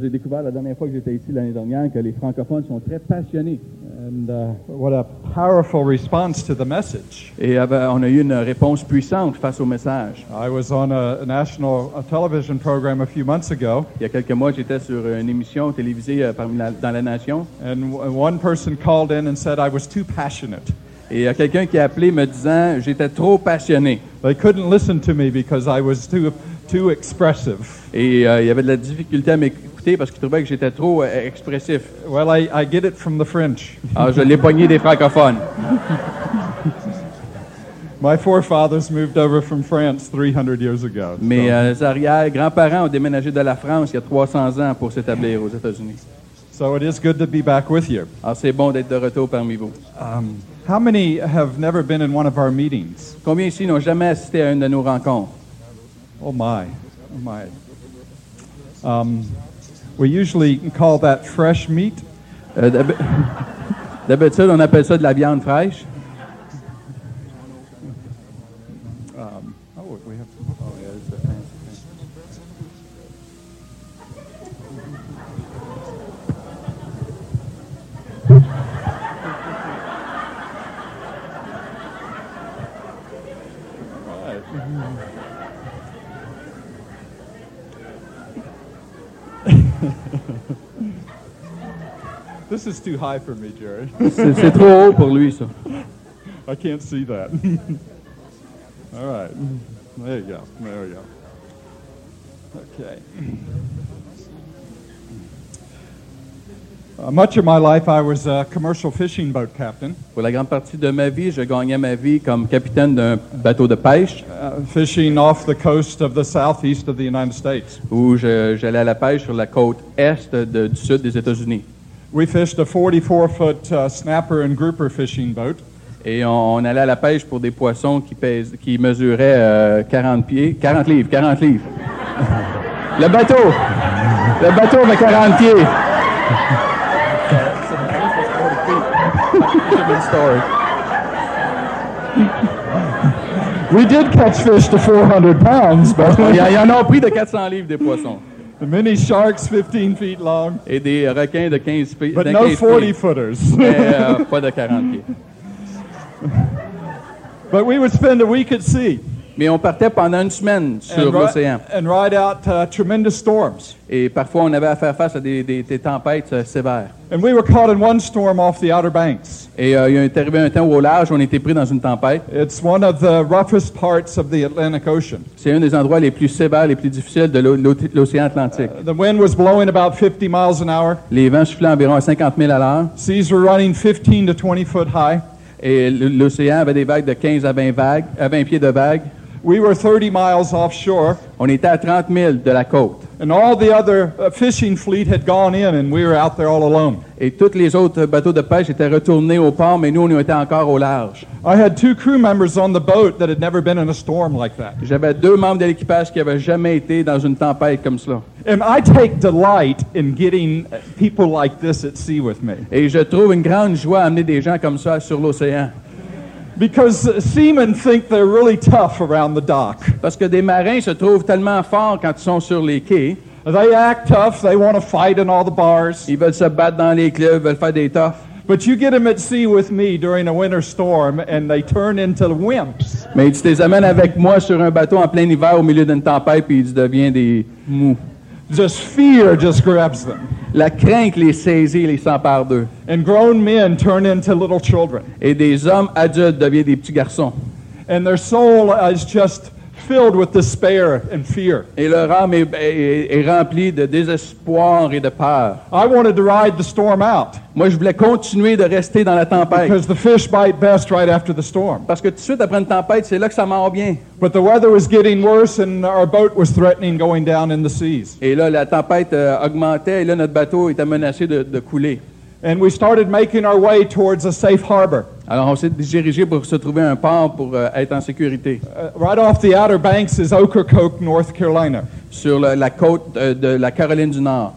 J'ai découvert la dernière fois que j'étais ici l'année dernière que les francophones sont très passionnés. And uh, what a powerful response to the message. Et avait- on a eu une réponse puissante face au message. I was on a, a national uh television program a few months ago, Il y a quelques mois, j'étais sur une émission télévisée euh, parmi la- dans la nation. and one person called in and said I was too passionate. Et il y a quelqu'un qui a appelé me disant j'étais trop passionné. They couldn't listen to me because I was too, too expressive. Et euh, il y avait de la difficulté à m'écouter parce qu'il trouvait que j'étais trop euh, expressif. Well, I, I get it from the French. Alors, je l'ai pogné des francophones. My forefathers moved over from France 300 years ago. Mes euh, arrière-grands-parents ont déménagé de la France il y a 300 ans pour s'établir aux États-Unis. So it is good to be back with you. Alors, c'est bon d'être de retour parmi vous. Um, how many have never been in one of our meetings? Combien ici n'ont jamais assisté à une de nos rencontres? Oh my, oh my. Um, we usually call that fresh meat. Euh, D'habitude, on appelle ça de la viande fraîche. This is too high for me, Jerry. C'est trop haut pour lui, ça. I can't see that. All right. There you go. There we go. Okay. Uh, much of my life, I was a commercial fishing boat captain, Pour la grande partie de ma vie, je gagnais ma vie comme capitaine d'un bateau de pêche uh, fishing off the coast of the southeast of the United States. où j'allais à la pêche sur la côte est de- du sud des États-Unis. We fished a 44 foot uh, snapper and grouper fishing boat. Et on, on allait à la pêche pour des poissons qui, pèsent, qui mesuraient euh, 40 pieds, 40 livres, 40 livres. Le bateau! Le bateau avait 40 pieds. We did catch fish to 400 pounds, but il y en a pris de 400 livres des poissons. The many sharks 15 feet long, Et des uh, requins de 15 pieds. but no 40 pieds, footers. mais euh, pas de 40 pieds. but we would spend a week at sea Mais on partait pendant une semaine sur l'océan. uh. Et parfois, on avait à faire face à des, des- des tempêtes euh, sévères. And we were caught in one storm off the Outer Banks. Et euh, il est arrivé un temps où au large, on était pris dans une tempête. It's one of the roughest parts of the Atlantic Ocean. C'est un des endroits les plus sévères, les plus difficiles de l'o- l'o- l'océan Atlantique. The wind was blowing about 50 miles an hour. Les vents soufflaient environ à 50 000 à l'heure. Seas were running 15 to 20 foot high. Et l'océan avait des vagues de 15 à 20, vagues, à 20 pieds de vagues. We were 30 miles offshore, On était à 30 000 de la côte. and all the other uh, fishing fleet had gone in, and we were out there all alone. Et tous les autres bateaux de pêche étaient retournés au port, mais nous, on était encore au large. I had two crew members on the boat that had never been in a storm like that. J'avais deux membres de l'équipage qui n'avaient jamais été dans une tempête comme cela. And I take delight in getting uh, people like this at sea with me. Et je trouve une grande joie à amener des gens comme ça sur l'océan. Because seamen think they're really tough around the dock. Parce que des marins se trouvent tellement forts quand ils sont sur les quais. They act tough, they want to fight in all the bars. Ils veulent se battre dans les clubs, veulent faire des toughs. But you get them at sea with me during a winter storm, and they turn into wimps. Mais tu les amènes avec moi sur un bateau en plein hiver au milieu d'une tempête, puis ils deviennent des mous. Just fear just grabs them. La crainte les saisit, les s'empare d'eux. And grown men turn into little children. Et des hommes adultes deviennent des petits garçons. And their soul is just filled with despair and fear. Et leur âme est, est- est remplie de désespoir et de peur. I wanted to ride the storm out Moi, je voulais continuer de rester dans la tempête. because the fish bite best right after the storm. Parce que tout de suite après une tempête, c'est là que ça mord bien. But the weather was getting worse, and our boat was threatening going down in the seas. Et là, la tempête euh, augmentait et là, notre bateau était menacé de, de couler. And we started making our way towards a safe harbor. Alors, on s'est dirigé pour se trouver un port pour euh, être en sécurité Uh, right off the Outer Banks is Ocracoke, North Carolina. sur la, la côte euh, de la Caroline du Nord.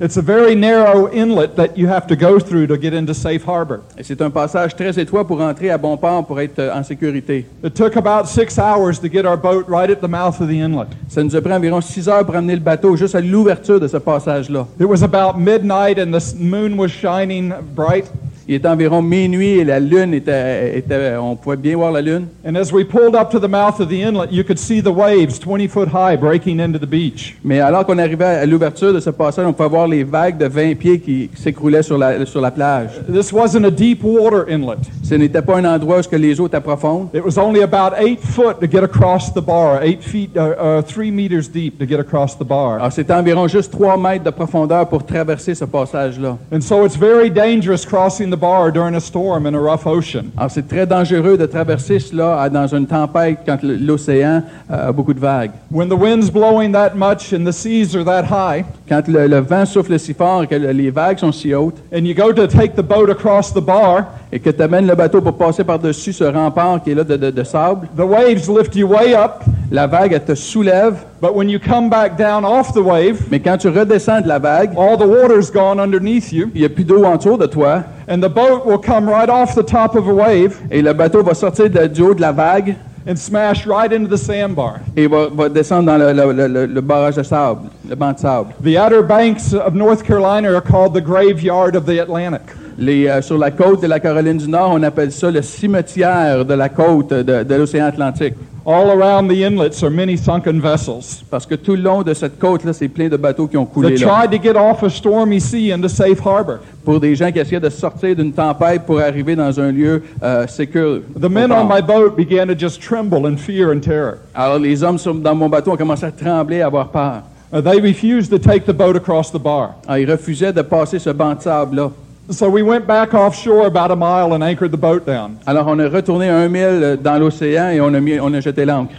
It's a very narrow inlet that you have to go through to get into safe harbor. Et c'est un passage très étroit pour entrer à bon port pour être euh, en sécurité. It took about six hours to get our boat right at the mouth of the inlet. Ça nous a pris environ six heures pour amener le bateau juste à l'ouverture de ce passage-là. It was about midnight and the moon was shining bright. Il était environ minuit et la lune était, était- on pouvait bien voir la lune. And as we pulled up to the mouth of the inlet, you could see the waves 20 foot high breaking into the beach. Mais alors qu'on arrivait à l'ouverture de ce passage, on pouvait voir les vagues de 20 pieds qui, s'écroulaient sur la, sur la plage. This wasn't a deep water inlet. Ce n'était pas un endroit où que les eaux étaient profondes. It was only about eight foot to get across the bar, feet, uh, uh, meters deep to get across the bar. Alors c'était environ juste 3 mètres de profondeur pour traverser ce passage-là. And so it's very dangerous crossing the bar during a storm in a rough ocean. Alors c'est très dangereux de traverser cela à- dans une tempête quand l'océan euh, a beaucoup de vagues. When the wind's blowing that much and the seas are that high, Quand le, le vent souffle si fort et que le- les vagues sont si hautes and you go to take the boat across the bar, et que tu amènes le bateau pour passer par-dessus ce rempart qui est là de, de- de sable, the waves lift you way up, la vague elle te soulève, but when you come back down off the wave, mais quand tu redescends de la vague, all the water's gone underneath you, il n'y a plus d'eau autour de toi and the boat will come right off the top of a wave et le bateau va sortir de- du haut de la vague and smash right into the sandbar. et va, va descendre dans le, le- le- le- barrage de sable, le banc de sable. The Outer Banks of North Carolina are called the graveyard of the Atlantic. Les, euh, sur la côte de la Caroline du Nord, on appelle ça le cimetière de la côte de, de l'océan Atlantique. All around the inlets are many sunken vessels Parce que tout le long de cette côte-là, c'est plein de bateaux qui ont coulé là. tried to get off a stormy sea into safe harbor. Pour des gens qui essayaient de sortir d'une tempête pour arriver dans un lieu euh, sécur. The men on my boat began to just tremble in fear and terror. Alors les hommes sur- dans mon bateau ont commencé à trembler, à avoir peur. Uh, they refused to take the boat across the bar. Alors, ils refusaient de passer ce banc de sable-là. So we went back offshore about a mile and anchored the boat down. Alors on a retourné un mille euh, dans l'océan et on a, mis, on a jeté l'ancre.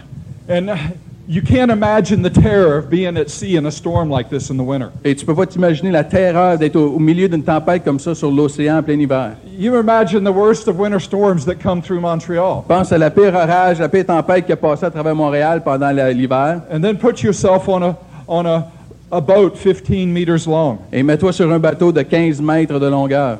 And uh, you can't imagine the terror of being at sea in a storm like this in the winter. Et tu peux pas t'imaginer la terreur d'être au, au milieu d'une tempête comme ça sur l'océan en plein hiver. You imagine the worst of winter storms that come through Montreal. Pense à la pire orage, la pire tempête qui a passé à travers Montréal pendant l'hiver. And then put yourself on a, on a, a boat 15 meters long. Et mets-toi sur un bateau de 15 mètres de longueur.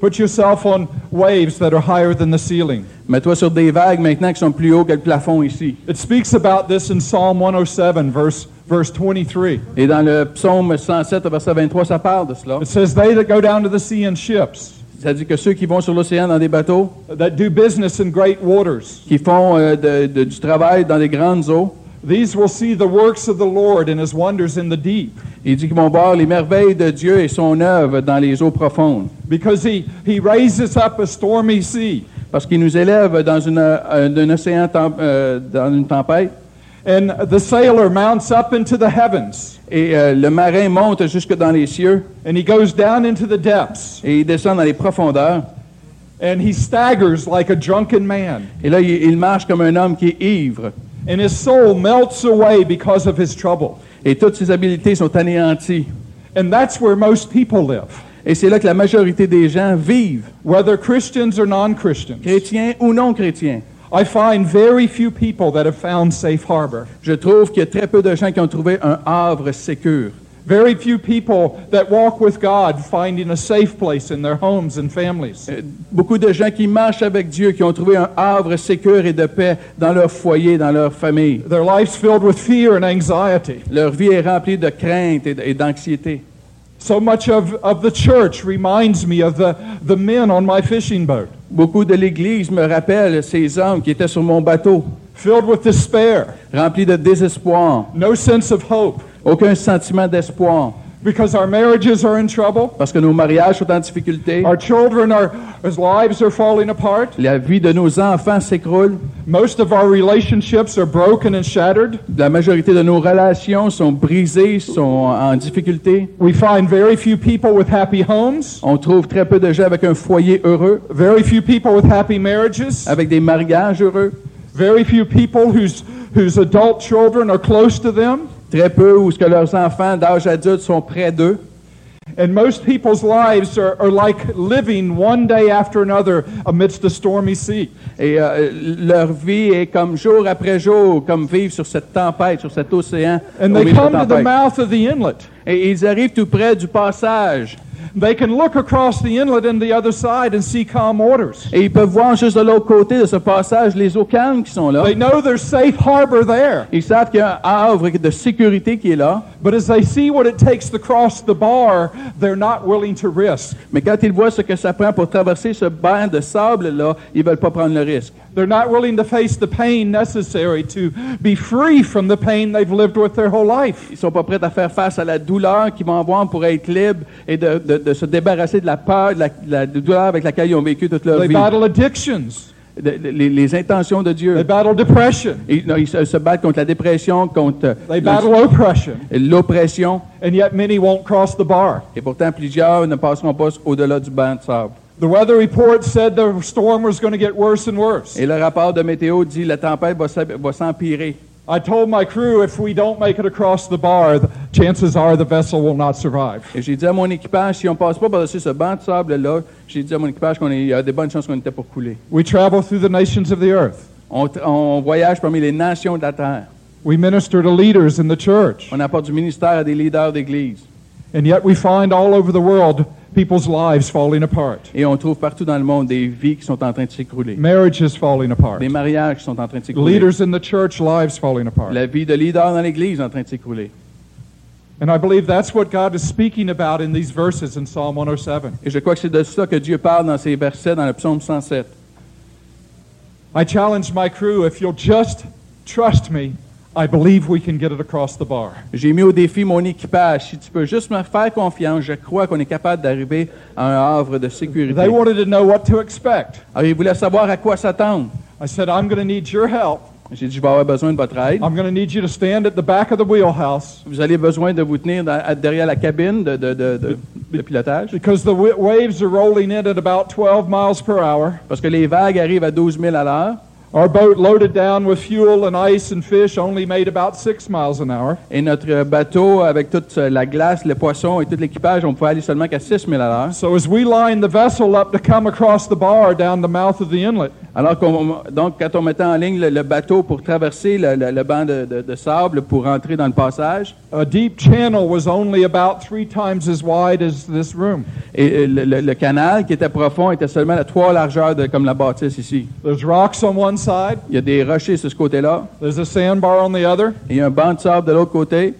Put yourself on waves that are higher than the ceiling. Mets-toi sur des vagues maintenant qui sont plus hauts que le plafond ici. It speaks about this in Psalm 107, verse, verse 23. Et dans le psaume 107, verset 23, ça parle de cela. It says, They that go down to the sea in ships, Ça dit que ceux qui vont sur l'océan dans des bateaux, that do business in great waters, qui font euh, de- de- du travail dans des grandes eaux, these will see the works of the Lord and his wonders in the deep. il dit qu'ils vont voir les merveilles de Dieu et son œuvre dans les eaux profondes. Because he, he raises up a stormy sea, Parce qu'il nous élève dans une, euh, un océan tem- euh, dans une tempête. and the sailor mounts up into the heavens, Et euh, le marin monte jusque dans les cieux and he goes down into the depths, et il descend dans les profondeurs. and he staggers like a drunken man, Et là, il, il marche comme un homme qui est ivre. And his soul melts away because of his trouble. Et toutes ses habiletés sont anéanties. And that's where most people live, Et c'est là que la majorité des gens vivent, whether Christians or non Christians. chrétiens ou non chrétiens. I find very few people that have found safe harbor. Je trouve qu'il y a très peu de gens qui ont trouvé un havre sécur. Very few people that walk with God finding a safe place in their homes and families. Euh, Beaucoup de gens qui marchent avec Dieu, qui ont trouvé un havre sécur et de paix dans leur foyer, dans leur famille. Their lives filled with fear and anxiety. Leur vie est remplie de crainte et d'anxiété. So much of, of the church reminds me of the, the men on my fishing boat, Beaucoup de l'Église me rappellent ces hommes qui étaient sur mon bateau, filled with despair, remplis de désespoir, no sense of hope, aucun sentiment d'espoir, because our marriages are in trouble, parce que nos mariages sont en difficulté, our children are, as lives are falling apart, la vie de nos enfants s'écroule, most of our relationships are broken and shattered. la majorité de nos relations sont brisées, sont en difficulté. We find very few people with happy homes, On trouve très peu de gens avec un foyer heureux, very few people with happy marriages, avec des mariages heureux, very few people whose, whose adult children are close to them, très peu où ce que leurs enfants d'âge adulte sont près d'eux. and most people's lives are, are like living one day after another amidst a stormy sea. Et euh, leur vie est comme jour après jour, comme vivre sur cette tempête, sur cet océan. And they come to the mouth of the inlet, Et ils arrivent tout près du passage. They can look across the inlet and the other side and see calm waters. Et ils peuvent voir juste de l'autre côté de ce passage les eaux calmes qui sont là. They know there's a safe harbor there. Ils savent qu'il y a un havre de sécurité qui est là. But as they see what it takes to cross the bar, they're not willing to risk. Mais quand ils voient ce que ça prend pour traverser ce banc de sable-là, ils veulent pas prendre le risque. They're not willing to face the pain necessary to be free from the pain they've lived with their whole life. Ils sont pas prêts à faire face à la douleur qu'ils vont avoir pour être libres et de, de- de se débarrasser de la peur, de la, de la douleur avec laquelle ils ont vécu toute leur They vie. battle addictions. De- les, les intentions de They Dieu. battle depression. Ils, non, ils se, se battent contre la dépression, contre They battle oppression. l'oppression. And yet many won't cross the bar. Et pourtant, plusieurs ne passeront pas au-delà du banc de sable. The weather report said the storm was going to get worse and worse. Et le rapport de météo dit la tempête va s'empirer. I told my crew if we don't make it across the bar, the chances are the vessel will not survive. Et j'ai dit à mon équipage, si on passe pas par-dessus ce banc de sable-là, j'ai dit à mon équipage qu'il y a des bonnes chances qu'on était pour couler. We travel through the nations of the earth. On, on voyage parmi les nations de la terre. We minister to leaders in the church. On apporte du ministère à des leaders d'église. And yet we find all over the world people's lives falling apart. Et on trouve partout dans le monde des vies qui sont en train de s'écrouler. Marriages falling apart. Des mariages qui sont en train de s'écrouler. Leaders in the church lives falling apart. La vie de leader dans l'église en train de s'écrouler. And I believe that's what God is speaking about in these verses in Psalm 107. Et je crois que c'est de ça que Dieu parle dans ces versets dans le psaume 107. I challenge my crew if you'll just trust me, I believe we can get it across the bar. J'ai mis au défi mon équipage. Si tu peux juste me faire confiance, je crois qu'on est capable d'arriver à un havre de sécurité. They wanted to know what to expect. Alors, ils voulaient savoir à quoi s'attendre? I said, I'm going to need your help. J'ai dit, je vais avoir besoin de votre aide. I'm going to need you to stand at the back of the wheelhouse Vous allez besoin de vous tenir dans- derrière la cabine de, de- de- de- de pilotage? Because the wa- waves are rolling in at about 12 miles per hour. parce que les vagues arrivent à 12 000 à l'heure Our boat loaded down with fuel and ice and fish only made about 6 miles an hour. et notre bateau, avec toute la glace, les poissons et tout l'équipage, on pouvait aller seulement qu'à 6 000 à l'heure. So as we lined the vessel up to come across the bar down the mouth of the inlet, Alors qu'on, donc, quand on mettait en ligne le, le bateau pour traverser le, le- le banc de, de- de sable pour entrer dans le passage, a deep channel was only about three times as wide as this room. et le, canal qui était profond était seulement à trois largeurs de, comme la bâtisse ici. There's rocks on one side, Il y a des rochers sur ce côté-là, there's a sandbar on the other. et il y a un banc de sable de l'autre côté.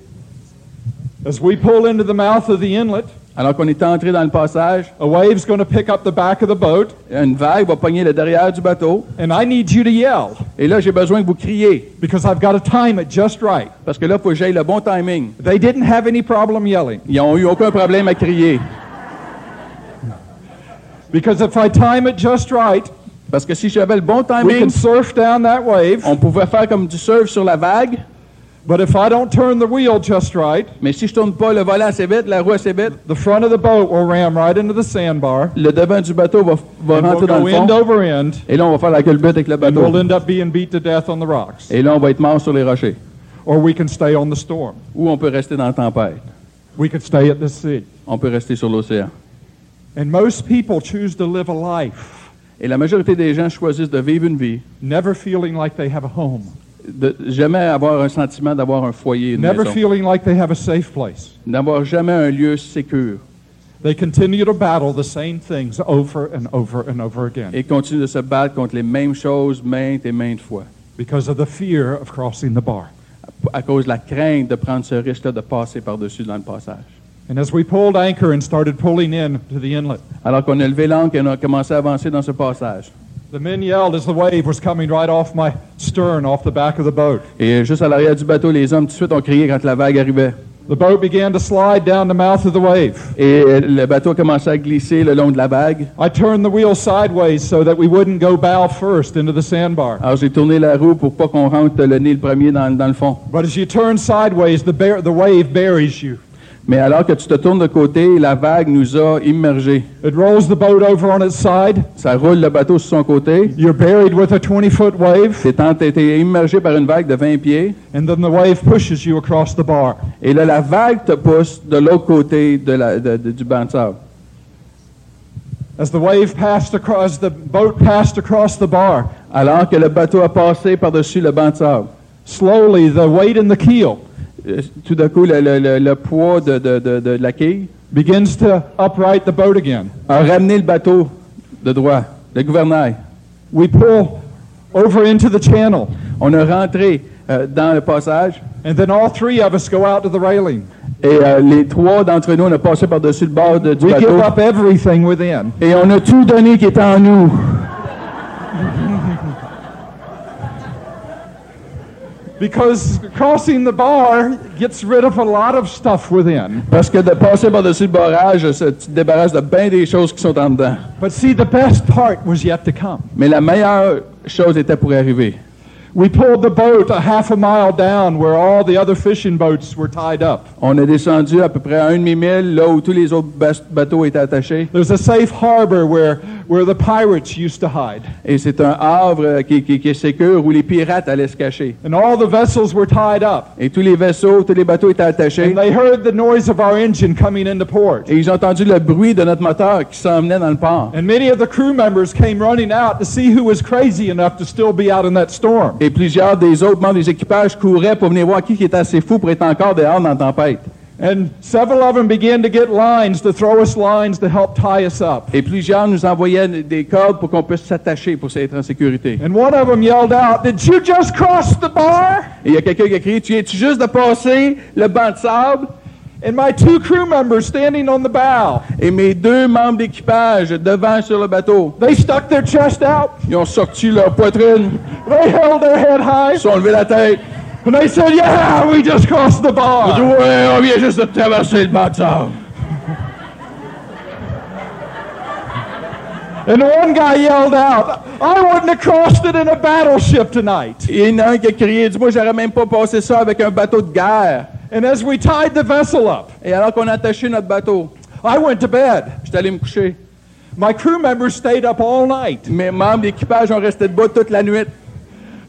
As we pull into the mouth of the inlet, Alors qu'on est entré dans le passage, a wave's going to pick up the back of the boat, une vague va pogner le derrière du bateau. and I need you to yell Et là, j'ai besoin que vous criez. because I've got to time it just right. Parce que là, faut que j'aille le bon timing. They didn't have any problem yelling Ils n'ont eu aucun problème à crier. because if I time it just right, Parce que si j'avais le bon we timing, can surf down that wave. on pouvait faire comme du surf sur la vague. But if I don't turn the wheel just right, Mais si je tourne pas le volant assez vite, la roue assez vite, the front of the boat will ram right into the sandbar, le devant du bateau va, va and we'll rentrer dans le end fond. over end, Et là, on va faire la culbute avec le and we'll bateau. end up being beat to death on the rocks. Et là, on va être mort sur les rochers. Or we can stay on the storm. Ou on peut rester dans la tempête. We could stay at the sea. On peut rester sur l'océan. And most people choose to live a life Et la majorité des gens choisissent de vivre une vie, never feeling like they have a home, de jamais avoir un sentiment d'avoir un foyer, une never maison, feeling like they have a safe place. d'avoir jamais un lieu sécur. They continue to battle the same things over and over and over again Et continuent de se battre contre les mêmes choses maintes et maintes fois. because of the fear of crossing the bar. À cause de la crainte de prendre ce risque-là de passer par-dessus dans le passage. And as we pulled anchor and started pulling in to the inlet, Alors qu'on a levé l'ancre et on a commencé à avancer dans ce passage. the men yelled as the wave was coming right off my stern, off the back of the boat. Et juste à l'arrière du bateau, les hommes tout de suite ont crié quand la vague arrivait. The boat began to slide down the mouth of the wave. Et euh, le bateau a commencé à glisser le long de la vague. I turned the wheel sideways so that we wouldn't go bow first into the sandbar. Alors j'ai tourné la roue pour pas qu'on rentre le nez le premier dans, dans le fond. But as you turn sideways, the, bear, the wave buries you. Mais alors que tu te tournes de côté, la vague nous a immergés. It rolls the boat over on its side. Ça roule le bateau sur son côté. You're buried with a 20 foot wave, T'es immergé par une vague de 20 pieds. and then the wave pushes you across the bar. Et là, la vague te pousse de l'autre côté de la- de- de- du banc de sable. As the wave passed across, the boat passed across the bar, Alors que le bateau a passé par-dessus le banc de sable. slowly the weight in the keel tout d'un coup, le, le- le- poids de, de- de- de la quille begins to upright the boat again. a ramené le bateau de droit, le gouvernail. We pull over into the channel, On a rentré euh, dans le passage and then all three of us go out to the railing. et euh, les trois d'entre nous, on a passé par-dessus le bord de- du We give bateau up everything within. et on a tout donné qui était en nous. Because crossing the bar gets rid of a lot of stuff within. Parce que de passer par-dessus le barrage, ça, tu te débarrasses de bien des choses qui sont en dedans. But see, the best part was yet to come. Mais la meilleure chose était pour arriver. We pulled the boat a half a mile down where all the other fishing boats were tied up. On est descendu à peu près à un demi-mille, là où tous les autres bateaux étaient attachés. There's a safe harbor where, where the pirates used to hide. Et c'est un havre qui, qui- qui est sécure où les pirates allaient se cacher. And all the vessels were tied up. Et tous les vaisseaux, tous les bateaux étaient attachés. And they heard the noise of our engine coming into port. Et ils ont entendu le bruit de notre moteur qui s'emmenait dans le port. And many of the crew members came running out to see who was crazy enough to still be out in that storm. Et plusieurs des autres membres des équipages couraient pour venir voir qui qui était assez fou pour être encore dehors dans la tempête. And several of them began to get lines to throw us lines to help tie us up. Et plusieurs nous envoyaient des cordes pour qu'on puisse s'attacher pour être en sécurité. And one of them yelled out, Did you just cross the bar? Et il y a quelqu'un qui a crié, tu viens-tu juste de passer le banc de sable? And my two crew members standing on the bow, Et mes deux membres d'équipage devant sur le bateau, they stuck their chest out, ils ont sorti leur poitrine, they held their head high, ils ont levé la tête. And they said, Yeah, we just crossed the Ils ont dit, bar. vient juste de traverser le banc de. And one guy yelled out, I wouldn't have crossed it in a battleship tonight. Et il y en a un qui a crié, dis-moi, j'aurais même pas passé ça avec un bateau de guerre. And as we tied the vessel up, Et alors qu'on a attaché notre bateau, I went to bed. j'étais allé me coucher. My crew members stayed up all night, Mes membres d'équipage ont resté debout toute la nuit,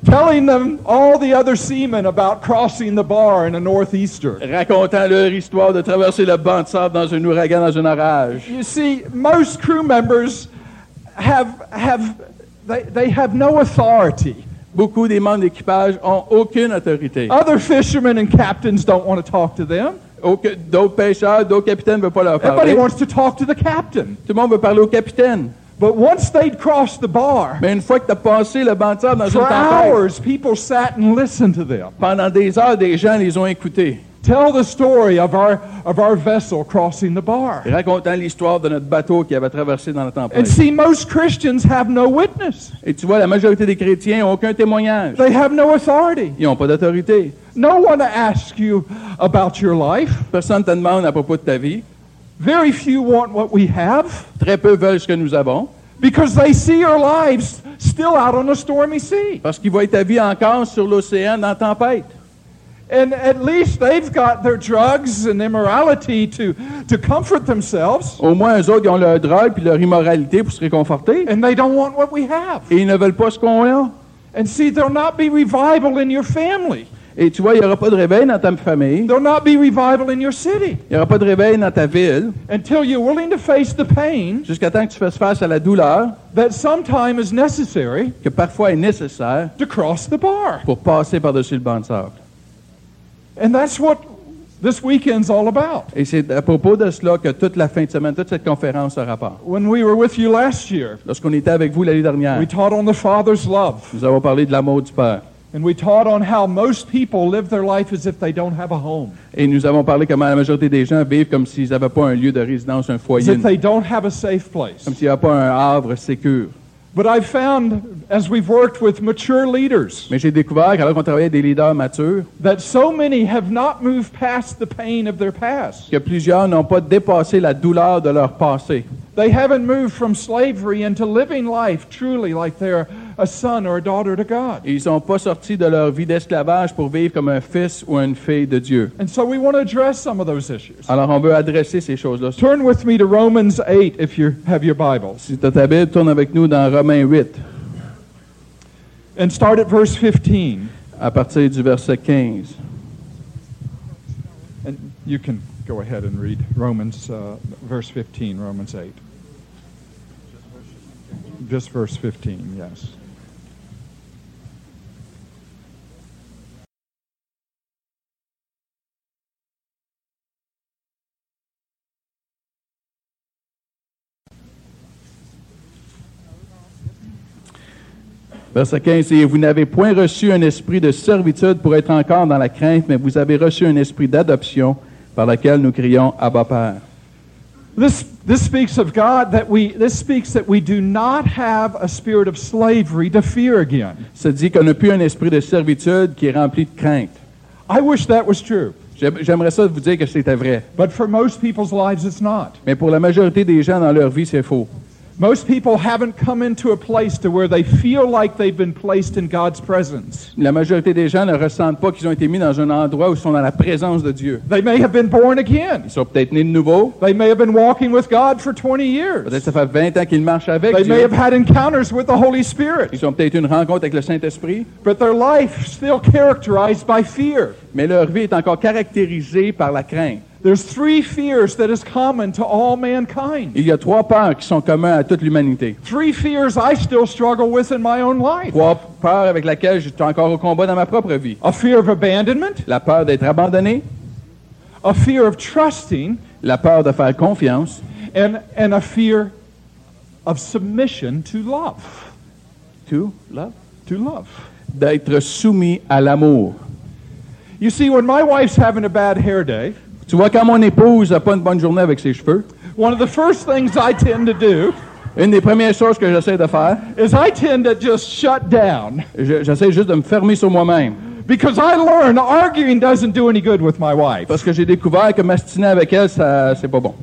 telling them all the other seamen about crossing the bar in a northeaster. racontant leur histoire de traverser le banc de sable dans un ouragan, dans un orage. You see, most crew members have have they, they have no authority. Beaucoup des membres d'équipage ont aucune autorité. Other fishermen and captains don't want to talk to them. D'autres pêcheurs, d'autres capitaines ne veulent pas leur Everybody parler. wants to talk to the captain. Tout le monde veut parler au capitaine. But once they'd crossed the bar, Mais une fois que tu as passé le sable dans une for tempête, hours people sat and listened to them. pendant des heures, des gens les ont écoutés, Tell the story of our of our vessel crossing the bar. racontant l'histoire de notre bateau qui avait traversé dans la And tempête. see, most Christians have no witness. Et tu vois, la majorité des chrétiens n'ont aucun témoignage. They have no authority. Ils n'ont pas d'autorité. No one asks you about your life. Personne ne te demande à propos de ta vie. Very few want what we have Très peu veulent ce que nous avons. because they see our lives still out on a stormy sea. Parce qu'ils voient ta vie encore sur l'océan dans tempête. And at least they've got their drugs and immorality to, to comfort themselves, Au moins, eux autres, ils ont leur drogue puis leur immoralité pour se réconforter. and they don't want what we have. Et ils ne veulent pas ce qu'on a. And see, there'll not be revival in your family. Et tu vois, il n'y aura pas de réveil dans ta famille. There'll not be revival in your city Il n'y aura pas de réveil dans ta ville until you're willing to face the pain jusqu'à temps que tu fasses face à la douleur that sometime is necessary que parfois est nécessaire to cross the bar. pour passer par-dessus le banc de sable. And that's what this weekend's all about. Et c'est à propos de cela que toute la fin de semaine, toute cette conférence se rapporte. When we were with you last year, Lorsqu'on était avec vous l'année dernière, we taught on the Father's love. nous avons parlé de l'amour du Père. And we taught on how most people live their life as if they don't have a home, Et nous avons parlé comment la majorité des gens vivent comme s'ils n'avaient pas un lieu de résidence, un foyer, they don't have a safe place. comme s'il n'y pas un havre sécur. But I've found, as we've worked with mature leaders, Mais j'ai découvert qu'on travaillait des leaders matures, that so many have not moved past the pain of their past. que plusieurs n'ont pas dépassé la douleur de leur passé. They haven't moved from slavery into living life truly like they're a son or a daughter to God. Et ils sont pas sortis de leur vie d'esclavage pour vivre comme un fils ou une fille de Dieu. And so we want to address some of those issues. Alors on veut adresser ces choses-là. Turn with me to Romans 8 if you have your Bibles. Si tu as ta Bible, tourne avec nous dans Romains 8, And start at verse 15. à partir du verset 15. And you can go ahead and read Romans, uh, verse 15, Romans 8. Just verse 15, yes. Verset 15, et vous n'avez point reçu un esprit de servitude pour être encore dans la crainte, mais vous avez reçu un esprit d'adoption par lequel nous crions Abba Père. This, this speaks of God that we, this speaks that we do not have a spirit of slavery to fear again. Ça dit qu'on n'a plus un esprit de servitude qui est rempli de crainte. I wish that was true, J'aim- J'aimerais ça vous dire que c'était vrai. but for most people's lives it's not. Mais pour la majorité des gens dans leur vie, c'est faux. Most people haven't come into a place to where they feel like they've been placed in God's presence. La majorité des gens ne ressentent pas qu'ils ont été mis dans un endroit où ils sont dans la présence de Dieu. They may have been born again. Ils sont peut-être nés de nouveau. They may have been walking with God for 20 years. Peut-être ça fait 20 ans qu'ils marchent avec They may Dieu. have had encounters with the Holy Spirit, Ils ont peut-être eu une rencontre avec le Saint-Esprit. but their life still characterized by fear. Mais leur vie est encore caractérisée par la crainte. There's three fears that is common to all mankind. Il y a trois peurs qui sont communes à toute l'humanité. Three fears I still struggle with in my own life. Trois peurs avec lesquelles je suis encore au combat dans ma propre vie. A fear of abandonment, La peur d'être abandonné, a fear of trusting, la peur de faire confiance, and, and a fear of submission to love. to love, To love. d'être soumis à l'amour. You see, when my wife's having a bad hair day, Tu vois, quand mon épouse n'a pas une bonne journée avec ses cheveux, one of the first things I tend to do une des premières choses que j'essaie de faire, is I tend to just shut down je- j'essaie juste de me fermer sur moi-même. Because I learned arguing doesn't do any good with my wife. Parce que j'ai découvert que m'astiner avec elle, ça, c'est pas bon.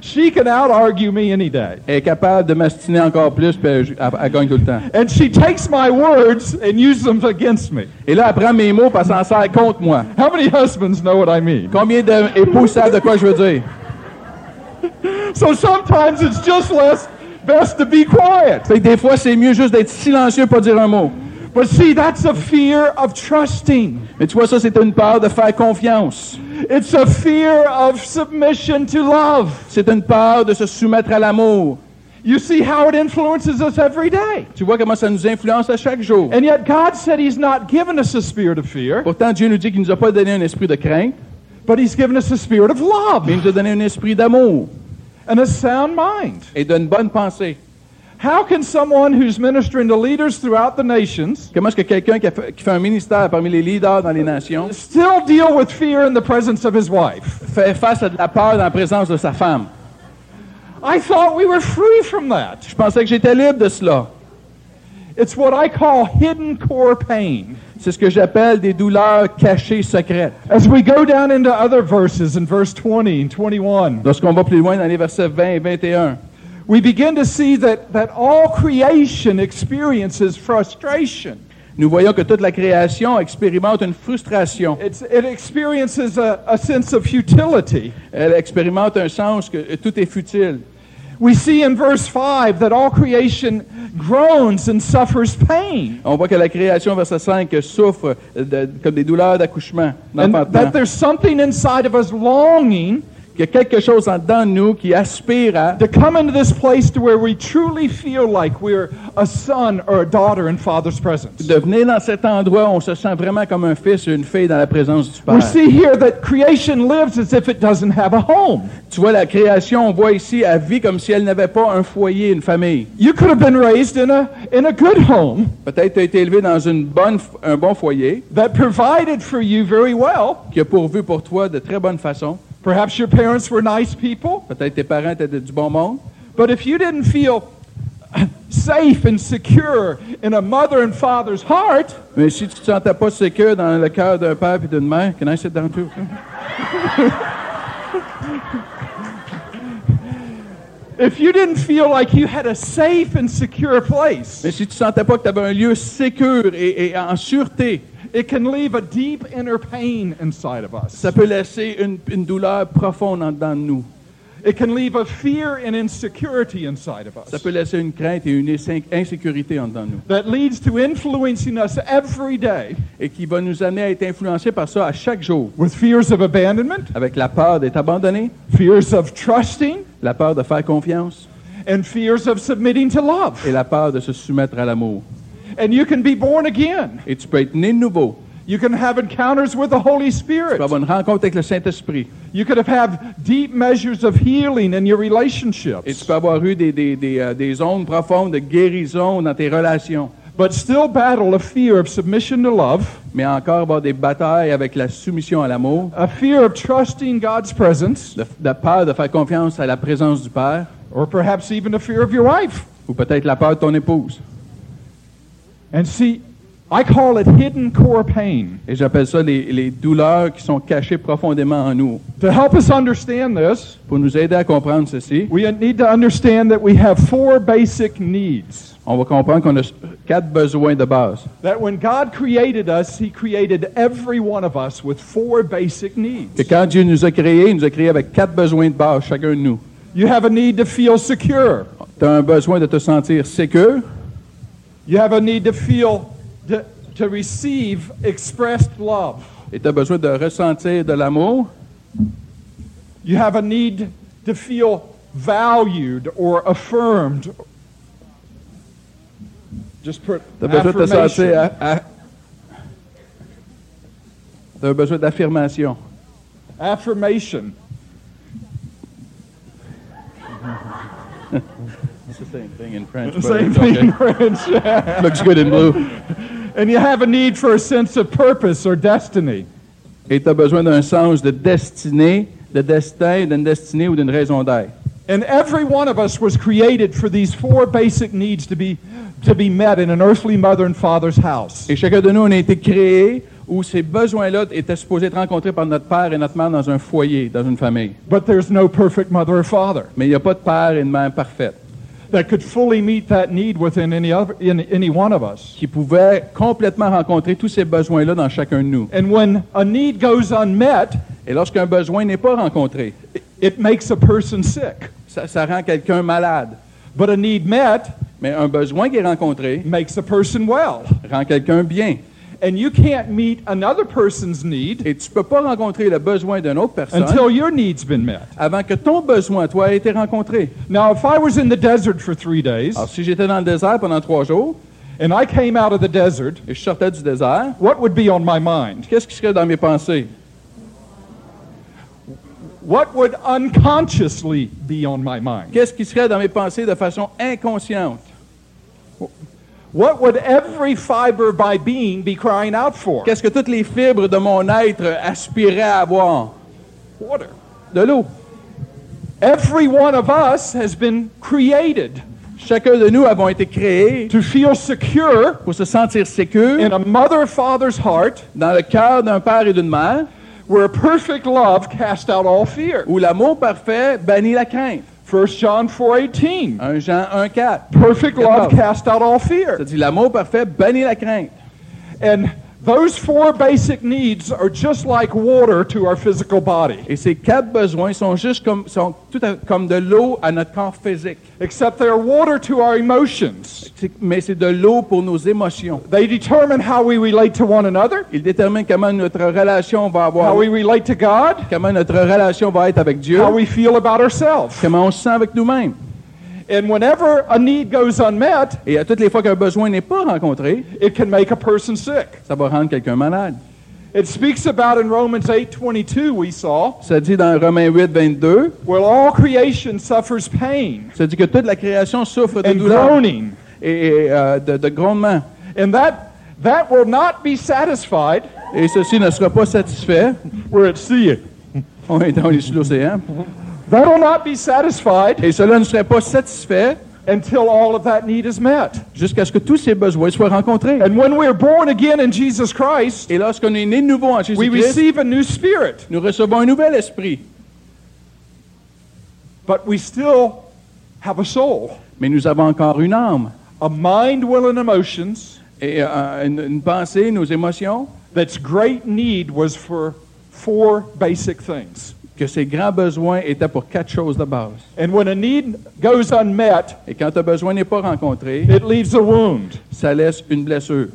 She can out argue me any day. Elle est capable de m'astiner encore plus, puis elle, elle- elle gagne tout le temps. And she takes my words and uses them against me. Et là, elle prend mes mots, puis elle s'en sert contre moi. How many husbands know what I mean? Combien d'époux savent de quoi je veux dire? So sometimes it's just less best to be quiet. Fait que des fois, c'est mieux juste d'être silencieux, pas dire un mot. But see, that's a fear of trusting. Mais tu vois, ça, c'est une peur de faire confiance. It's a fear of submission to love. C'est une peur de se soumettre à l'amour. You see how it influences us every day. Tu vois comment ça nous influence à chaque jour. And yet God said He's not given us a spirit of fear, Pourtant, Dieu nous dit qu'il nous a pas donné un esprit de crainte, but He's given us a spirit of mais love il nous a donné un esprit d'amour and a sound mind. et d'une bonne pensée. How can someone who's ministering to leaders throughout the nations Comment est-ce que quelqu'un qui, qui fait un ministère parmi les leaders dans les nations still deal with fear in the presence of his wife? fait face à de la peur dans la présence de sa femme? I thought we were free from that. Je pensais que j'étais libre de cela. It's what I call hidden core pain. C'est ce que j'appelle des douleurs cachées secrètes. As we go down into other verses in verse 20 and 21, Lorsqu'on va plus loin dans les versets 20 et 21, we begin to see that, that all creation experiences frustration. nous voyons que toute la création expérimente une frustration. It's, it experiences a, a sense of futility. Elle expérimente un sens que tout est futile. We see in verse 5 that all creation groans and suffers pain. On voit que la création, verset 5, souffre de- comme des douleurs d'accouchement, And that there's something inside of us longing Qu'il y a quelque chose en dedans de nous qui aspire à to come into this place to where we truly feel like we're a son or a daughter in Father's presence. de venir dans cet endroit où on se sent vraiment comme un fils ou une fille dans la présence du Père. We see here that creation lives as if it doesn't have a home. Tu vois, la création, on voit ici, elle vit comme si elle n'avait pas un foyer, une famille. You could have been raised in a, in a good home Peut-être tu as été élevé dans une bonne, un bon foyer that provided for you very well. qui a pourvu pour toi de très bonne façon. Perhaps your parents were nice people, Peut-être tes parents étaient du bon monde. but if you didn't feel safe and secure in a mother and father's heart, Mais si tu ne te sentais pas sécure dans le cœur d'un père et d'une mère, can I sit down too? if you didn't feel like you had a safe and secure place, Mais si tu ne sentais pas que tu avais un lieu et en sûreté, it can leave a deep inner pain inside of us. ça peut laisser une, une douleur profonde en dedans de nous. It can leave a fear and insecurity inside of Ça us peut laisser une crainte et une insécurité en dedans de nous. that leads to influencing us every day Et qui va nous amener à être influencés par ça à chaque jour. with fears of abandonment, Avec la peur d'être abandonné, fears of trusting, la peur de faire confiance and fears of submitting to love. et la peur de se soumettre à l'amour. And you can be born again. Et tu peux être né de nouveau. You can have encounters with the Holy Tu Spirit. peux avoir une rencontre avec le Saint-Esprit. You could have had deep measures of healing in your Et tu relationships. peux avoir eu des, des, des, euh, des zones profondes de guérison dans tes relations. but still battle a fear of submission to love, mais encore avoir des batailles avec la soumission à l'amour, a fear of trusting God's presence, de, de peur de faire confiance à la présence du Père, or perhaps even a fear of your wife. ou peut-être la peur de ton épouse. And see, I call it hidden core pain. Et j'appelle ça les, les douleurs qui sont cachées profondément en nous. To help us understand this, Pour nous aider à comprendre ceci, we need to understand that we have four basic needs. on va comprendre qu'on a quatre besoins de base. That when God created us, He created every one of us with four basic Que needs. quand Dieu nous a créés, il nous a créés avec quatre besoins de base, chacun de nous. You have a need to feel secure. Tu as un besoin de te sentir sécure, You have a need to feel, to, to receive expressed love. et tu as besoin de ressentir de l'amour, You have a need to feel valued or affirmed. Just put affirmation. tu as besoin de te It's the same thing in French. but Same thing in okay. French. Looks good in blue. and you have a need for a sense of purpose or destiny. Et tu as besoin d'un sens de destinée, de destin, d'une destinée ou d'une raison d'être. And every one of us was created for these four basic needs to be, to be met in an earthly mother and father's house. Et chacun de nous, on a été créé où ces besoins-là étaient supposés être rencontrés par notre père et notre mère dans un foyer, dans une famille. But there's no perfect mother or father Mais il n'y a pas de père et de mère parfaite that could fully meet that need within any, other, in any one of us. qui pouvaient complètement rencontrer tous ces besoins-là dans chacun de nous. And when a need goes unmet, Et lorsqu'un besoin n'est pas rencontré, it makes a person sick. ça, ça rend quelqu'un malade. But a need met Mais un besoin qui est rencontré makes a person well. rend quelqu'un bien. And you can't meet another person's need Et tu ne peux pas rencontrer le besoin d'une autre personne until your need's been met. avant que ton besoin, toi, ait été rencontré. Now, if I was in the desert for three days Alors, si j'étais dans le désert pendant trois jours and I came out of the desert, et je sortais du désert, what would be on my mind? qu'est-ce qui serait dans mes pensées? What would unconsciously be on my mind? Qu'est-ce qui serait dans mes pensées de façon inconsciente? What would every fiber of my being be crying out for? Qu'est-ce que toutes les fibres de mon être aspiraient à avoir? Water. De l'eau. Every one of us has been created Chacun de nous avons été créés to feel secure pour se sentir sécure in a mother father's heart dans le cœur d'un père et d'une mère where perfect love casts out all fear. où l'amour parfait bannit la crainte. 1 John 4:18. 1 Jean 1,4. Perfect love casts out all fear. Ça dit l'amour parfait bannit la crainte. And those four basic needs are just like water to our physical body, Et ces quatre besoins sont juste comme, sont tout à- comme de l'eau à notre corps physique. except they're water to our emotions. Mais c'est de l'eau pour nos émotions. They determine how we relate to one another, Il détermine comment notre relation va how avoir, we relate to God, comment notre relation va être avec Dieu, how we feel about ourselves. comment on se sent avec nous-mêmes. And whenever a need goes unmet, Et à toutes les fois qu'un besoin n'est pas rencontré, it can make a person sick. ça va rendre quelqu'un malade. It speaks about in Romans 8:22 we saw, Ça dit dans Romains 8, 22, well all creation suffers pain ça dit que toute la création souffre de and douleur groaning, et, et, euh, de, de grondement. and that that will not be satisfied Et ceci ne sera pas satisfait. we're at sea. On est dans les l'océan. That will not be satisfied Et cela ne serait pas satisfait until all of that need is met. jusqu'à ce que tous ces besoins soient rencontrés. And when we're born again in Jesus Christ, Et lorsqu'on est né de nouveau en we Jésus-Christ, receive a new spirit, nous recevons un nouvel esprit. but we still have a soul, Mais nous avons encore une âme a mind, will, and emotions et euh, une, une pensée, nos émotions, that's great need was for four basic things. Que ces grands besoins étaient pour quatre choses de base. And when a need goes unmet, Et quand un besoin n'est pas rencontré, it leaves a wound. ça laisse une blessure.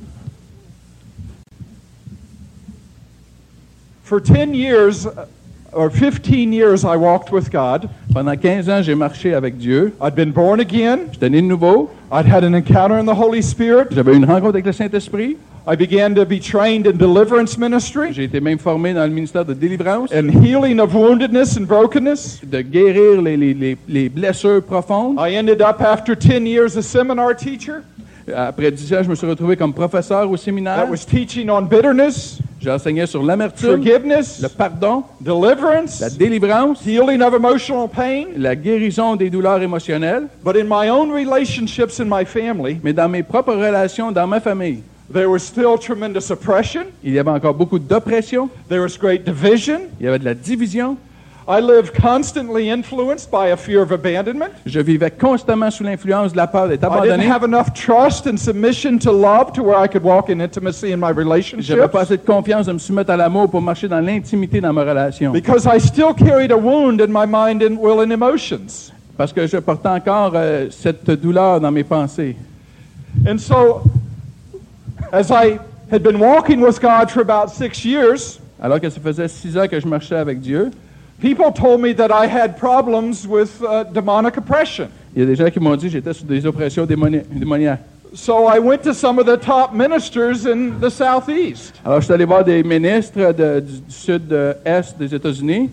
For 10 years uh, or 15 years, I walked with God. Pendant 15 ans, j'ai marché avec Dieu. I'd been born again. J'étais né de nouveau. I'd had an encounter in the Holy Spirit. J'avais une rencontre avec le Saint-Esprit. I began to be trained in deliverance ministry J'ai été même formé dans le ministère de délivrance, and healing of woundedness and brokenness. de guérir les, les- les- les blessures profondes. I ended up, after 10 years, a seminar teacher. Après dix ans, je me suis retrouvé comme professeur au séminaire. that was teaching on bitterness, J'enseignais sur l'amertume, forgiveness, le pardon, deliverance, la délivrance, healing of emotional pain. la guérison des douleurs émotionnelles. But in my own relationships in my family, Mais dans mes propres relations, dans ma famille, there was still tremendous oppression. il y avait encore beaucoup d'oppression, There was great division. il y avait de la division. I lived constantly influenced by a fear of abandonment. Je vivais constamment sous l'influence de la peur d'être I didn't abandonné. have enough trust and submission to love to where I could walk in intimacy in my J'avais relationships. pas assez de confiance de me soumettre à l'amour pour marcher dans l'intimité dans ma relation. Because I still carried a wound in my mind and will and emotions. Parce que je portais encore euh, cette douleur dans mes pensées. And so, as I had been walking with God for about six years, Alors que ça faisait six ans que je marchais avec Dieu, people told me that I had problems with uh, demonic oppression. il y a des gens qui m'ont dit que j'étais sous des oppressions démoni- démoniaques. So I went to some of the top ministers in the Southeast Alors je suis allé voir des ministres de- du, du sud-est des États-Unis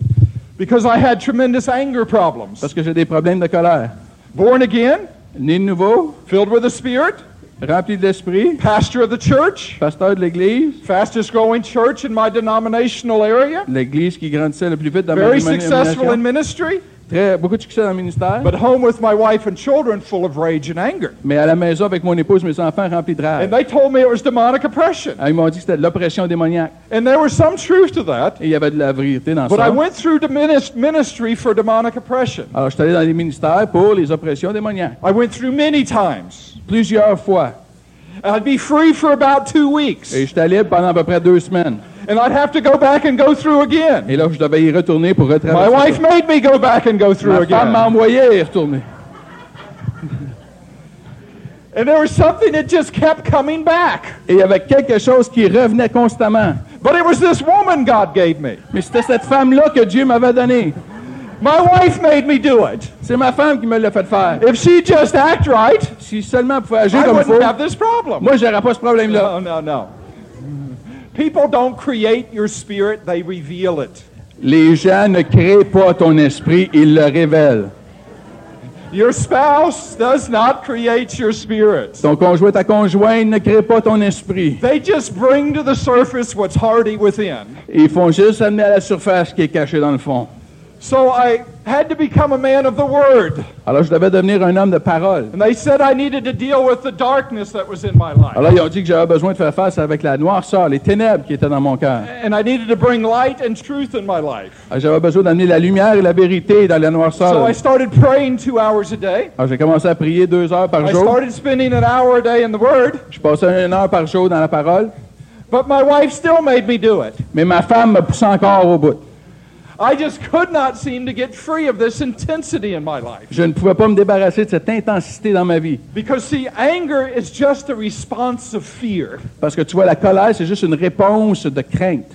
because I had tremendous anger problems. parce que j'ai des problèmes de colère. Born again, Né de nouveau, filled with the Spirit, rempli de l'esprit, pastor of the church, pasteur de l'Église, fastest growing church in my denominational area, l'Église qui grandissait le plus vite dans ma very successful in ministry, Très, beaucoup de succès dans le ministère, but home with my wife and children full of rage and anger. mais à la maison avec mon épouse, mes enfants remplis de rage. And they told me it was demonic oppression. Ah, Ils m'ont dit que c'était de l'oppression démoniaque. And there was some truth to that. Et il y avait de la vérité dans But I ça. went through the minis- ministry for demonic oppression. Alors, je suis allé dans les ministères pour les oppressions démoniaques. I went through many times. Plusieurs fois. I'd be free for about two weeks. Et j'étais libre pendant à peu près deux semaines. And I'd have to go back and go through again. Et là, je devais y retourner pour My retraverser. wife made me go back and go through Ma femme m'a again. envoyé y retourner. And there was something that just kept coming back. Et il y avait quelque chose qui revenait constamment. But it was this woman God gave me. Mais c'était cette femme-là que Dieu m'avait donnée. My wife made me do it. C'est ma femme qui me l'a fait faire. If she just act right, Si seulement elle pouvait agir I comme faut, have this problem. moi, j'aurais pas ce problème-là. No, no, no. People don't create your spirit, they reveal it. Les gens ne créent pas ton esprit, ils le révèlent. Your spouse does not create your spirit. Ton conjoint, ta conjointe ne crée pas ton esprit. They just bring to the surface what's hardy within. Ils font juste amener à la surface ce qui est caché dans le fond. So I had to become a man of the word. Alors, je devais devenir un homme de parole. And they said I needed to deal with the darkness that was in my life. Alors, ils ont dit que j'avais besoin de faire face avec la noirceur, les ténèbres qui étaient dans mon cœur. And I needed to bring light and truth in my life. Alors, J'avais besoin d'amener la lumière et la vérité dans la So noirceur. I started praying two hours a day. Alors, j'ai commencé à prier deux heures par I jour. started spending an hour a day in the Word. Je passais une heure par jour dans la parole. But my wife still made me do it. Mais ma femme me poussait encore au bout. Je ne pouvais pas me débarrasser de cette intensité dans ma vie. Because, see, anger is just a response of fear. Parce que tu vois, la colère, c'est juste une réponse de crainte.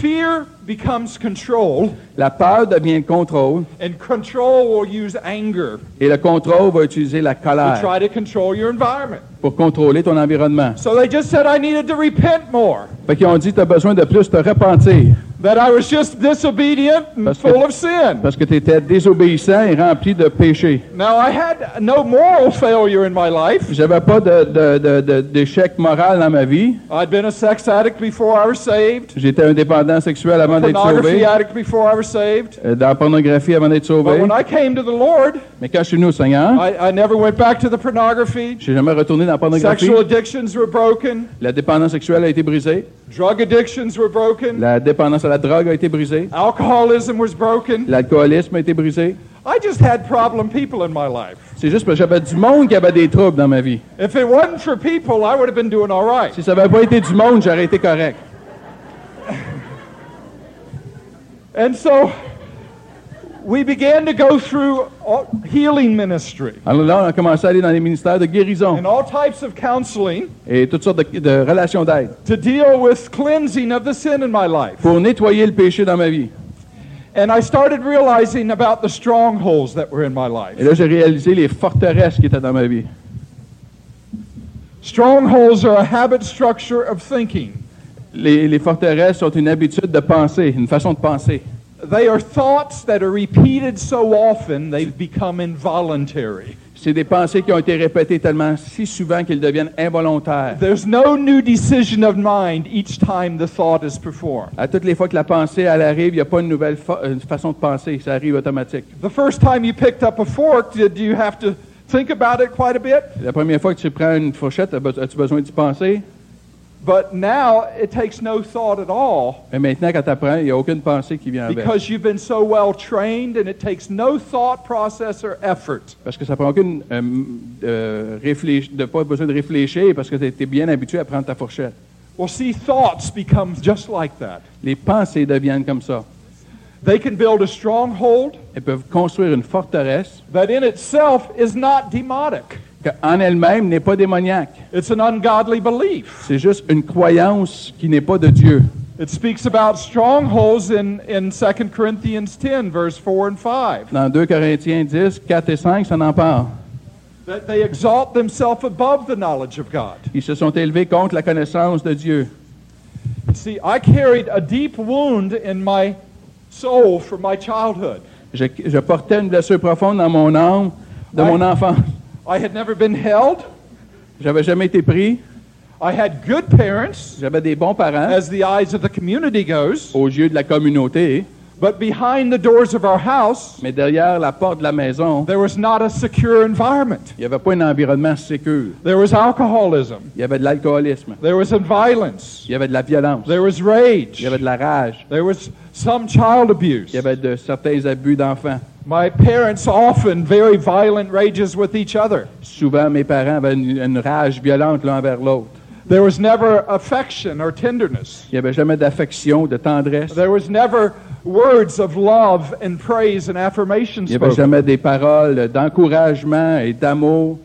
Fear becomes control, La peur devient le contrôle. and control will use anger Et le contrôle va utiliser la to colère try to control your environment. pour contrôler ton environnement. So they just said I needed to repent more, Fait qu'ils ont dit, tu as besoin de plus te repentir. That I was just disobedient and Parce que- full of sin. Parce que tu étais désobéissant et rempli de péché. Now, I had no moral failure in my life. J'avais pas de- d'échec moral dans ma vie. I'd been a sex addict before I was saved, J'étais un dépendant sexuel avant d'être pornography sauvé. addict before I was saved. euh, Dans la pornographie avant d'être But sauvé. when I came to the Lord, Mais quand je suis venu au Seigneur, I, I never went back to the pornography. je suis jamais retourné dans la pornographie. Sexual addictions were broken. La dépendance sexuelle a été brisée. Drug addictions were broken. La dépendance la drogue a été brisée. Alcoholism was broken. L'alcoolisme a été brisé. I just had problem people in my life. C'est juste parce que j'avais du monde qui avait des troubles dans ma vie. If it wasn't for people, I would have been doing all right. Si ça n'avait pas été du monde, j'aurais été correct. And so we began to go through all- healing ministry Alors là, on a commencé à aller dans les ministères de guérison and all types of counseling et toutes sortes de, de relations d'aide to deal with cleansing of the sin in my life. pour nettoyer le péché dans ma vie. And I started realizing about the strongholds that were in my Et life. là, j'ai réalisé les forteresses qui étaient dans ma vie. Strongholds are a habit structure of thinking. Les, les forteresses sont une habitude de penser, une façon de penser. They are thoughts that are repeated so often they've become involuntary. C'est des pensées qui ont été répétées tellement si souvent qu'elles deviennent involontaires. There's no new decision of mind each time the thought is performed. À toutes les fois que la pensée elle arrive, il n'y a pas une nouvelle fa- une façon de penser, ça arrive automatique. The first time you picked up a fork, did you have to think about it quite a bit? La première fois que tu prends une fourchette, as- as-tu besoin d'y penser? But now it takes no thought at all Mais maintenant, quand tu apprends, il n'y a aucune pensée qui vient avec. because you've been so well trained and it takes no thought process or effort. Parce que ça prend aucune euh, euh, réfléch- de pas besoin de réfléchir parce que tu es bien habitué à prendre ta fourchette. Well, see, thoughts become just like that. Les pensées deviennent comme ça. They can build a stronghold Elles peuvent construire une forteresse that in itself is not demonic. En elle-même n'est pas démoniaque. It's an ungodly belief. C'est juste une croyance qui n'est pas de Dieu. It speaks about strongholds in, in 2 Corinthians 10, verse 4 and 5. Dans 2 Corinthiens 10, 4 et 5, ça en parle. That they exalt themselves above the knowledge of God. Ils se sont élevés contre la connaissance de Dieu. See, I carried a deep wound in my soul from my childhood. Je, je portais une blessure profonde dans mon âme de mon enfance. I had never been held. J'avais jamais été pris. I had good parents, J'avais des bons parents as the eyes of the community goes. aux yeux de la communauté, But behind the doors of our house, mais derrière la porte de la maison, there was not a secure environment. il n'y avait pas un environnement sécur. There was alcoholism. Il y avait de l'alcoolisme. There was violence. Il y avait de la violence. There was Il rage. y avait de la rage. There was some child abuse. Il y avait de certains abus d'enfants. My parents often very violent rages with each other. Souvent, mes parents avaient une, une rage violente l'un envers l'autre. There was never affection or tenderness. Il n'y avait jamais d'affection, de tendresse. There was never words of love and praise and affirmation Il n'y avait jamais des paroles d'encouragement et d'amour.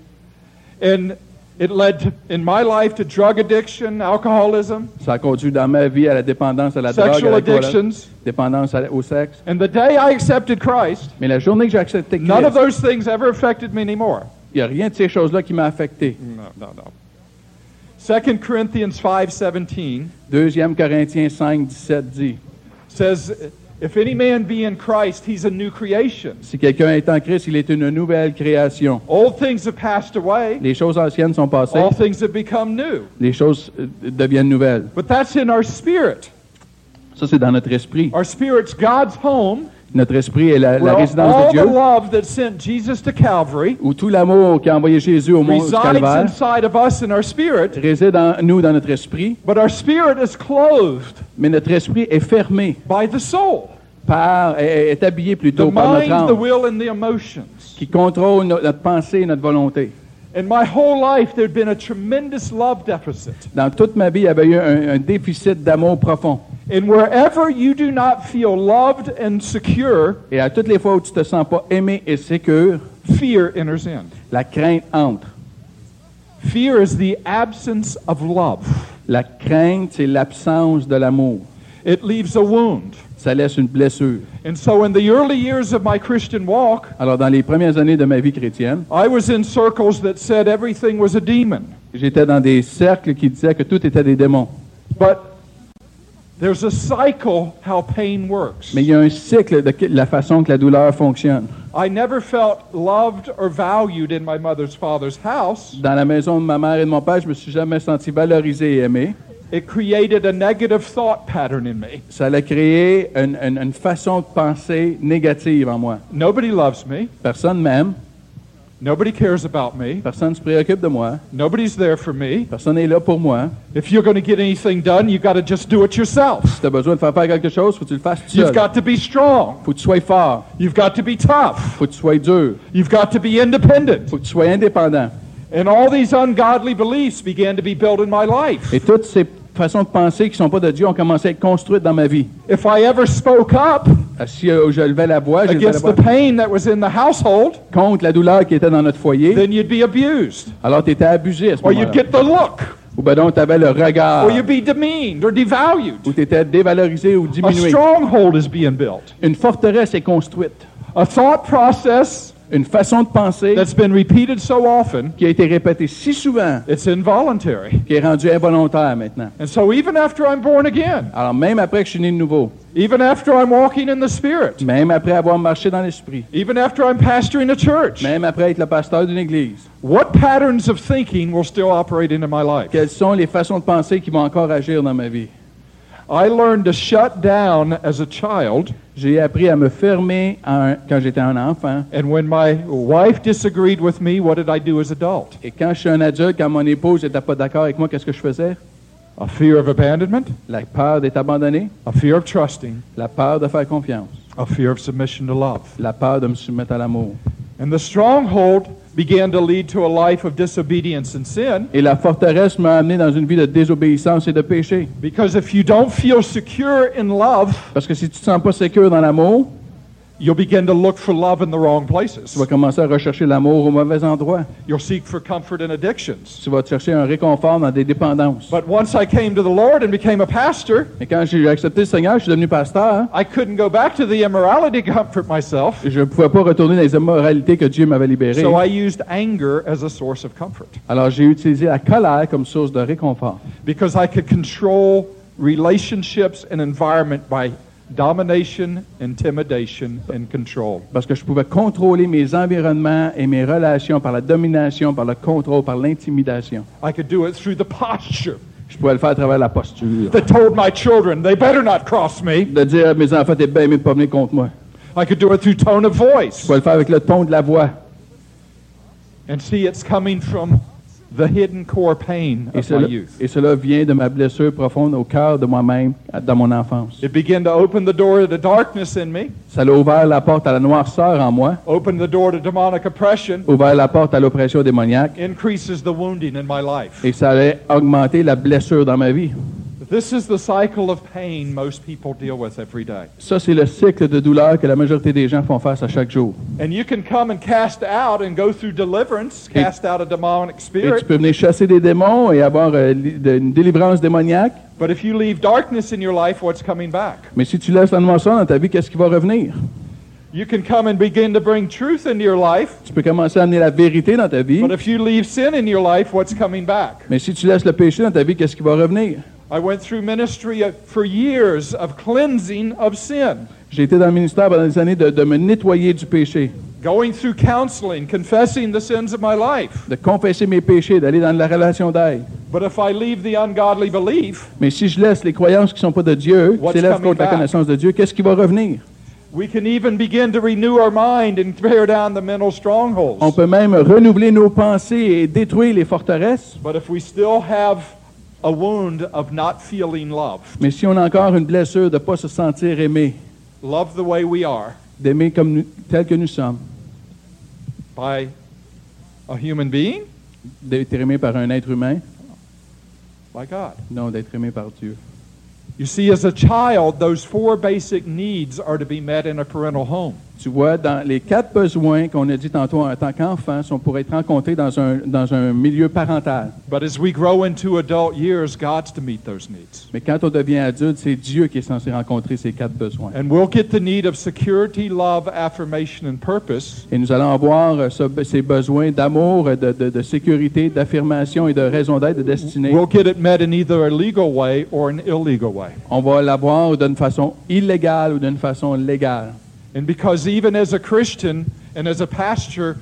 And it led, to, in my life, to drug addiction, alcoholism, Ça a conduit dans ma vie à la dépendance à la drogue, à l'alcool, dépendance au sexe. And the day I accepted Christ, Mais la journée que j'ai accepté none of Christ, those things ever affected me anymore. il n'y a rien de ces choses-là qui m'a affecté. No, no, no. 2 Corinthians 5:17 Deuxième Corinthiens 5, 17 dit, says, "If any man be in Christ, he's a new creation. si quelqu'un est en Christ, il est une nouvelle création. Old things have passed away; Les choses anciennes sont passées, all things have become new." les choses euh, deviennent nouvelles. But that's in our spirit. Ça, c'est dans notre esprit. Our spirit's God's home, Notre esprit est la, résidence de Dieu, love that sent Jesus to Calvary où tout l'amour qui a envoyé Jésus au du resides Calvaire inside of us in our spirit. réside en nous, dans notre esprit, But our spirit is clothed mais notre esprit est fermé by the soul, par, est, est habillé the plutôt par notre mind, the âme, will, and the emotions. qui contrôle no- notre pensée et notre volonté. In my whole life, there'd been a tremendous love deficit. Dans toute ma vie, il y avait eu un, un déficit d'amour profond. And wherever you do not feel loved and secure, Et à toutes les fois où tu te sens pas aimé et sécure, fear enters in. la crainte entre. Fear is the absence of love. La crainte, c'est l'absence de l'amour. It leaves a wound. Ça laisse une blessure. And so, in the early years of my Christian walk, Alors, dans les premières années de ma vie chrétienne, I was in circles that said everything was a demon. j'étais dans des cercles qui disaient que tout était des démons. But there's a cycle how pain works. Mais il y a un cycle de la façon que la douleur fonctionne. I never felt loved or valued in my mother's father's house. Dans la maison de ma mère et de mon père, je me suis jamais senti valorisé et aimé. It created a negative thought pattern in me. Ça a créé une, une- une façon de penser négative en moi. Nobody loves me. Personne m'aime, Nobody cares about me. personne ne se préoccupe de moi, Nobody's there for me. personne n'est là pour moi. If you're going to get anything done, you've got to just do it yourself. Si tu as besoin de faire faire quelque chose, faut que tu le fasses tout You've got to be strong. faut que tu sois fort, You've got to be tough. faut que tu sois dur, You've got to be independent. faut que tu sois indépendant. And all these ungodly beliefs began to be built in my life. Et toutes ces façons de penser qui ne sont pas de Dieu ont commencé à être construites dans ma vie. If I ever spoke up Ah, Si euh, je levais la voix, je against the pain that was in the household, contre la douleur qui était dans notre foyer, then you'd be abused. alors tu étais abusé à ce Or you'd moment-là. get the look. Ou ben donc tu avais le regard, Or you'd be demeaned or devalued. ou tu étais dévalorisé ou A diminué. stronghold is being built. Une forteresse est construite. A thought process Une façon de penser that's been repeated so often, qui a été répétée si souvent it's involuntary. qui est rendue involontaire maintenant. And so even after I'm born again, Alors même après que je suis né de nouveau, even after I'm walking in the Spirit, même après avoir marché dans l'esprit, even after I'm pastoring a church, même après être le pasteur d'une église, what patterns of thinking will still operate into my life? quelles sont les façons de penser qui vont encore agir dans ma vie? I learned to shut down as a child, J'ai appris à me fermer quand j'étais un enfant. and when my wife disagreed with me, what did I do as adult? Et quand je suis un adulte, quand mon épouse n'était pas d'accord avec moi, qu'est-ce que je faisais? A fear of abandonment, La peur d'être abandonné, a fear of trusting, la peur de faire confiance, a fear of submission to love? la peur de me soumettre à l'amour. And the stronghold began to lead to a life of disobedience and sin Et la forteresse m'a amené dans une vie de désobéissance et de péché. because if you don't feel secure in love, Parce que si tu ne te sens pas sécure dans l'amour, you'll begin to look for love in the wrong tu places. vas commencer à rechercher l'amour au mauvais endroit. You'll seek for comfort in addictions. Tu vas chercher un réconfort dans des dépendances. But once I came to the Lord and became a pastor, Et quand j'ai accepté le Seigneur, je suis devenu pasteur. I couldn't go back to the immorality to comfort myself. Je ne pouvais pas retourner dans les immoralités que Dieu m'avait libérées. So I used anger as a source of comfort Alors j'ai utilisé la colère comme source de réconfort. because I could control relationships and environment by domination, intimidation, and control. Parce que je pouvais contrôler mes environnements et mes relations par la domination, par le contrôle, par l'intimidation. I could do it through the posture Je pouvais le faire à travers la posture. that told my children they better not cross me. De dire à mes enfants, t'es bien aimé de pas venir contre moi. I could do it through tone of Je voice. pouvais le faire avec le ton de la voix. And see, it's coming from the hidden core pain Et of my cela, youth. et cela vient de ma blessure profonde au cœur de moi-même, dans mon enfance. It began to open the door to the darkness in me, Ça a ouvert la porte à la noirceur en moi, open the door to demonic oppression, ouvert la porte à l'oppression démoniaque, increases the wounding in my life. et ça allait augmenter la blessure dans ma vie. This is the cycle of pain most people deal with every day. Ça, c'est le cycle de douleur que la majorité des gens font face à chaque jour. And you can come and cast out and go through deliverance, Et- cast out a demonic Et spirit. tu peux venir chasser des démons et avoir euh, une délivrance démoniaque, But if you leave darkness in your life, what's coming back? mais si tu laisses la noirceur dans ta vie, qu'est-ce qui va revenir? You can come and begin to bring truth into your life, Tu peux commencer à amener la vérité dans ta vie, but if you leave sin in your life, what's coming back? mais si tu laisses le péché dans ta vie, qu'est-ce qui va revenir? I went through ministry for years of cleansing of sin, J'ai été dans le ministère pendant des années de, de me nettoyer du péché, going through counseling, confessing the sins of my life. de confesser mes péchés, d'aller dans la relation d'aide. But if I leave the ungodly belief, Mais si je laisse les croyances qui ne sont pas de Dieu, qui s'élèvent contre la back? connaissance de Dieu, qu'est-ce qui va revenir? we can even begin to renew our mind and tear down the mental strongholds. On peut même renouveler nos pensées et détruire les forteresses. But if we still have a wound of not feeling love, Mais si on a encore une blessure de ne pas se sentir aimé, love the way we are d'aimer comme nous, tel que nous sommes, by a human being, d'être aimé par un être humain, by God. non d'être aimé par Dieu. You see, as a child, those four basic needs are to be met in a parental home. Tu vois, dans les quatre besoins qu'on a dit tantôt en tant qu'enfant sont pour être rencontrés dans un, dans un milieu parental. But as we grow into adult years, God's to meet those needs. Mais quand on devient adulte, c'est Dieu qui est censé rencontrer ces quatre besoins. And we'll get the need of security, love, affirmation, and purpose Et nous allons avoir euh, ce- ces besoins d'amour, de, de- de sécurité, d'affirmation et de raison d'être, de destinée. We'll get it met in either a legal way or an illegal way. On va l'avoir d'une façon illégale ou d'une façon légale. And because even as a Christian and as a pastor,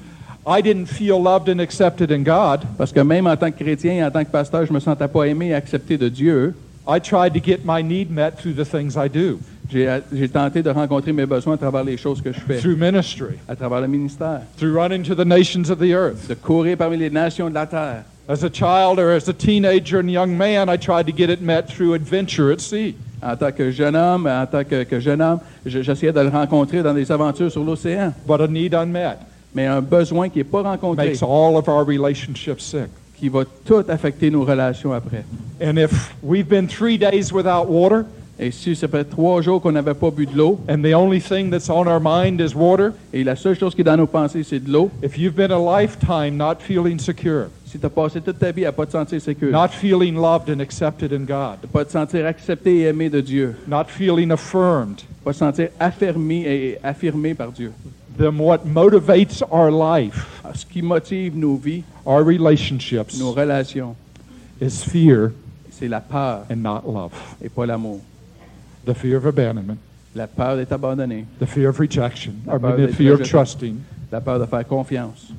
I didn't feel loved and accepted in God, Parce que même en tant que chrétien et en tant que pasteur, je me sentais pas aimé et accepté de Dieu. I tried to get my need met through the things I do, J'ai j'ai tenté de rencontrer mes besoins à travers les choses que je fais, through ministry, à travers le ministère, through running to the nations of the earth. de courir parmi les nations de la terre. As a child or as a teenager and young man, I tried to get it met through adventure at sea. En tant que jeune homme, en tant que, que jeune homme, je- j'essayais de le rencontrer dans des aventures sur l'océan. But a need unmet Mais un besoin qui n'est pas rencontré, makes all of our relationships sick. qui va tout affecter nos relations après. And if we've been three days without water, Et si ça fait trois jours qu'on n'avait pas bu de l'eau, and the only thing that's on our mind is water, et la seule chose qui est dans nos pensées, c'est de l'eau, if you've been a lifetime not feeling secure, si tu as passé toute ta vie à ne pas te sentir sécure, not feeling loved and accepted in God, de ne pas te sentir accepté et aimé de Dieu, not feeling affirmed, pas te sentir affermi et affirmé par Dieu, then what motivates our life, Ce qui motive nos vies, our relationships, nos relations, is fear c'est la peur and not love. et pas l'amour. The fear of abandonment, La peur d'être abandonné, the fear of rejection, I peur mean, the fear of trusting, la peur de faire confiance,